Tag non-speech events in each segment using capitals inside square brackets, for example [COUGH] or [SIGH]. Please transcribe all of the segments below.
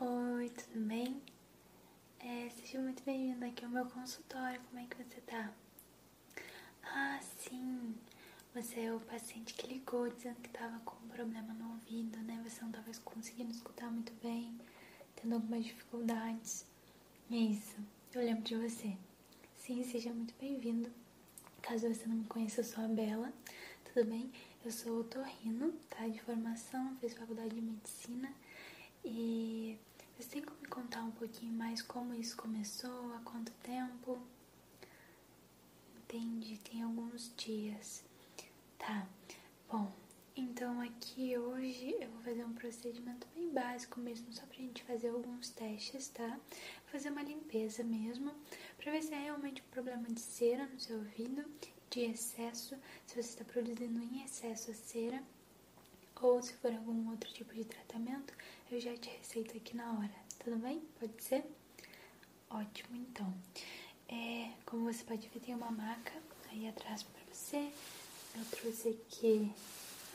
Oi, tudo bem? É, seja muito bem-vindo aqui ao meu consultório. Como é que você tá? Ah, sim. Você é o paciente que ligou dizendo que tava com um problema no ouvido, né? Você não tava conseguindo escutar muito bem, tendo algumas dificuldades. Isso, eu lembro de você. Sim, seja muito bem-vindo. Caso você não me conheça, eu sou a Bela, tudo bem? Eu sou otorrino, tá? De formação, fiz faculdade de medicina e você tem como me contar um pouquinho mais como isso começou, há quanto tempo? Entendi, tem alguns dias. Tá, bom, então aqui hoje eu vou fazer um procedimento bem básico mesmo, só pra gente fazer alguns testes, tá? Fazer uma limpeza mesmo, pra ver se é realmente um problema de cera no seu ouvido, de excesso, se você está produzindo em excesso a cera, ou se for algum outro tipo de tratamento, eu já te receito aqui na hora, tudo bem? Pode ser? Ótimo, então. É, como você pode ver, tem uma maca aí atrás pra você. Eu trouxe aqui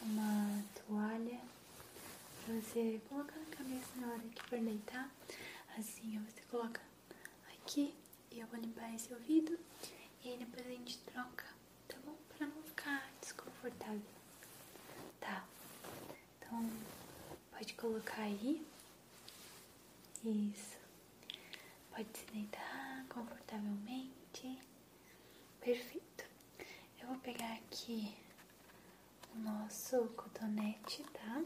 uma toalha pra você colocar na cabeça na hora que for deitar. Assim, você coloca aqui e eu vou limpar esse ouvido e aí depois a gente troca, tá bom? Pra não ficar desconfortável. Tá. Então, pode colocar aí. Isso. Pode se deitar confortavelmente. Perfeito. Eu vou pegar aqui o nosso cotonete, tá?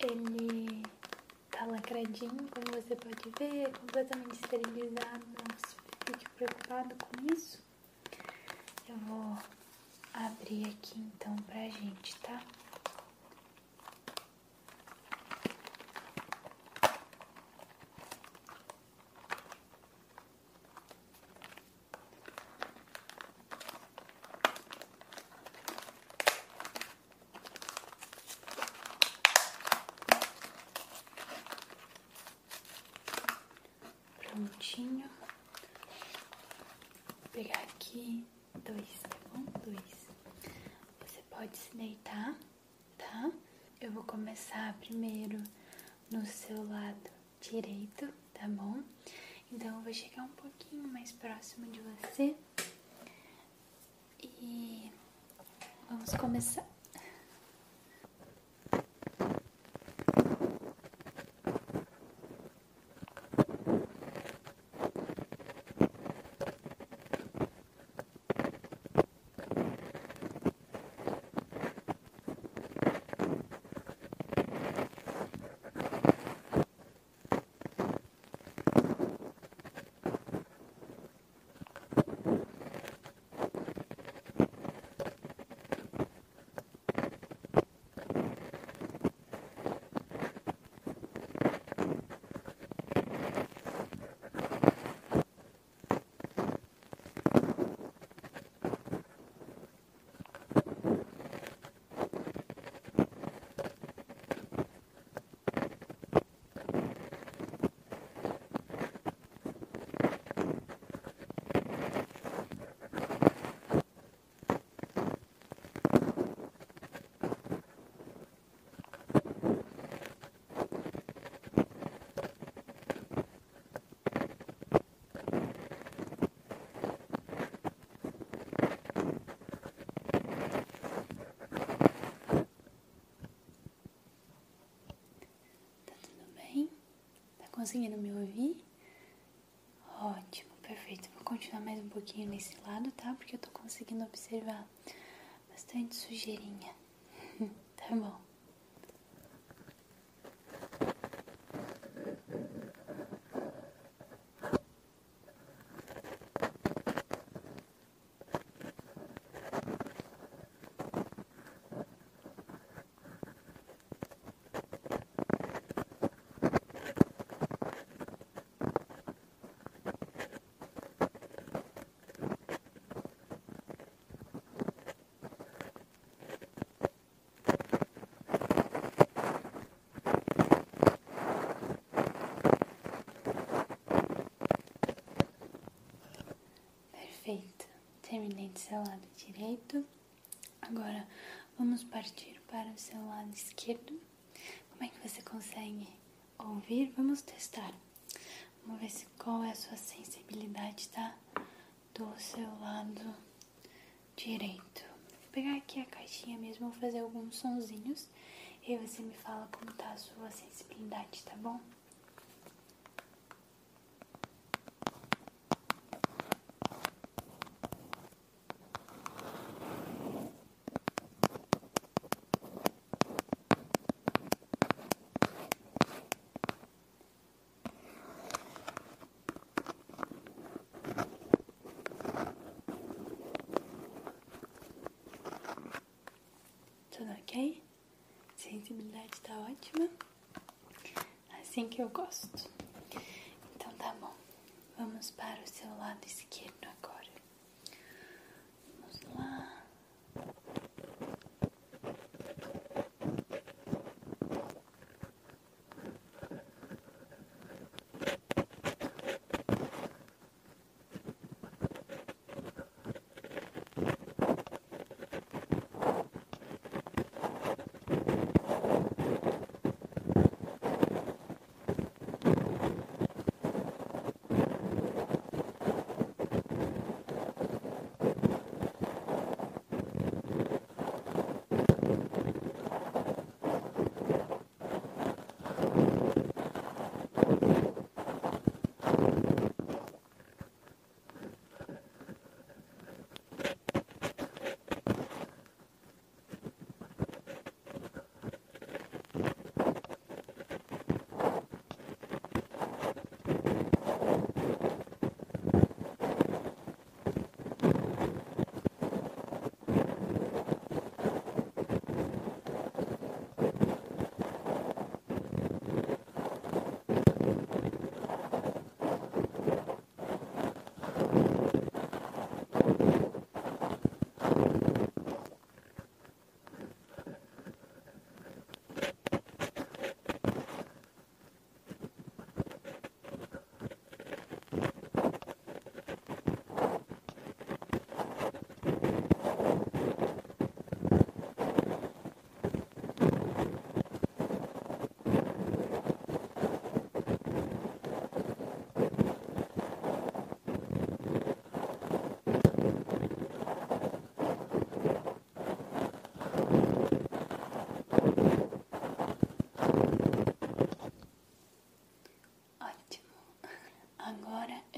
Ele tá lacradinho, como você pode ver, completamente esterilizado. Não fique preocupado com isso. Eu vou abrir aqui então pra gente, tá? Prontinho. Vou pegar aqui dois, tá bom? Dois. Pode se deitar, tá? Eu vou começar primeiro no seu lado direito, tá bom? Então eu vou chegar um pouquinho mais próximo de você. E vamos começar. Conseguindo me ouvir? Ótimo, perfeito. Vou continuar mais um pouquinho nesse lado, tá? Porque eu tô conseguindo observar bastante sujeirinha. [LAUGHS] tá bom. Perfeito. Terminei do seu lado direito. Agora vamos partir para o seu lado esquerdo. Como é que você consegue ouvir? Vamos testar. Vamos ver se qual é a sua sensibilidade, tá? Do seu lado direito. Vou pegar aqui a caixinha mesmo, vou fazer alguns sonzinhos e você me fala como tá a sua sensibilidade, tá bom? Tudo ok? Sensibilidade tá ótima. Assim que eu gosto. Então tá bom. Vamos para o seu lado esquerdo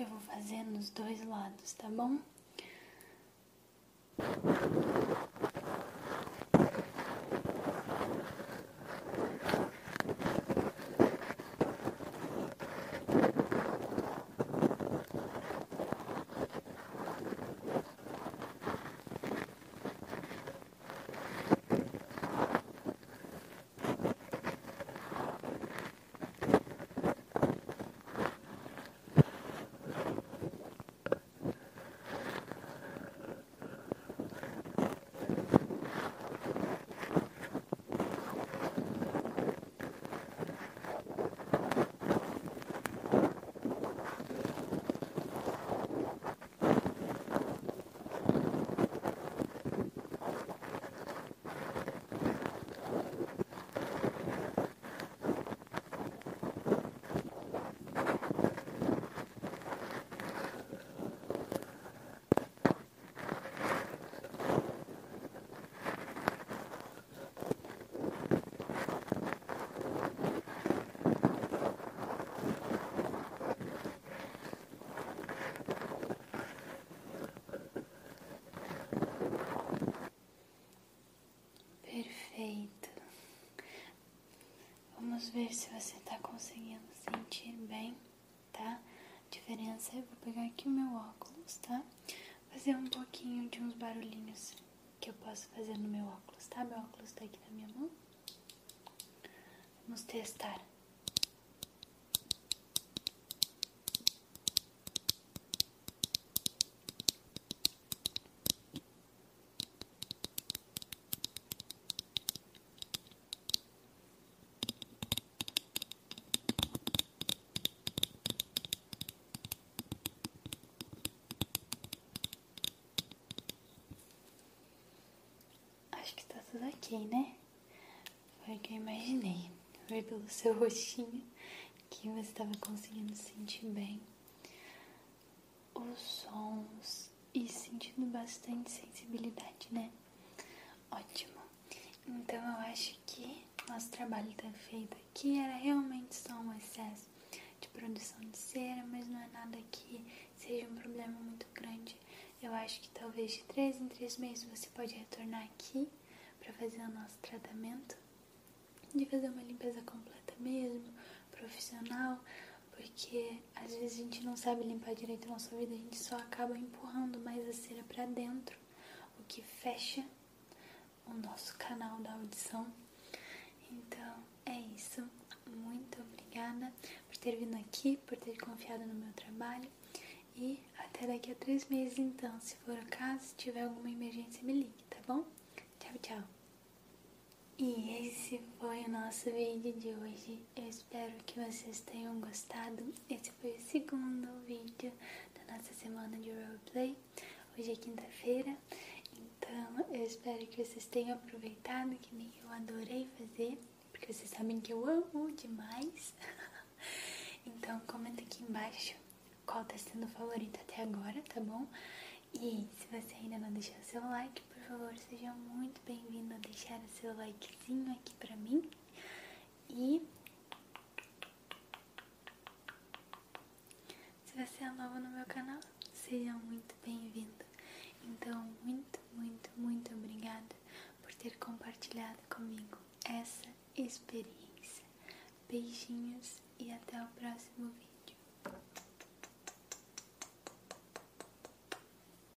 eu vou fazer nos dois lados, tá bom? Perfeito. Vamos ver se você está conseguindo sentir bem, tá? A diferença é, vou pegar aqui o meu óculos, tá? Fazer um pouquinho de uns barulhinhos que eu posso fazer no meu óculos, tá? Meu óculos tá aqui na minha mão. Vamos testar. Ok, né? Foi o que eu imaginei. ver pelo seu rostinho que você estava conseguindo sentir bem os sons e sentindo bastante sensibilidade, né? Ótimo. Então eu acho que nosso trabalho está feito aqui. Era realmente só um excesso de produção de cera, mas não é nada que seja um problema muito grande. Eu acho que talvez de três em três meses você pode retornar aqui para fazer o nosso tratamento, de fazer uma limpeza completa mesmo, profissional, porque às vezes a gente não sabe limpar direito a nossa vida, a gente só acaba empurrando mais a cera para dentro, o que fecha o nosso canal da audição. Então é isso. Muito obrigada por ter vindo aqui, por ter confiado no meu trabalho. E até daqui a três meses, então. Se for o caso, se tiver alguma emergência, me ligue, tá bom? Tchau, tchau. E esse foi o nosso vídeo de hoje. Eu espero que vocês tenham gostado. Esse foi o segundo vídeo da nossa semana de roleplay. Hoje é quinta-feira, então eu espero que vocês tenham aproveitado, que nem eu adorei fazer, porque vocês sabem que eu amo demais. [LAUGHS] então comenta aqui embaixo qual tá sendo o favorito até agora, tá bom? E se você ainda não deixou seu like, favor, seja muito bem-vindo a deixar o seu likezinho aqui pra mim. E se você é novo no meu canal, seja muito bem-vindo. Então, muito, muito, muito obrigada por ter compartilhado comigo essa experiência. Beijinhos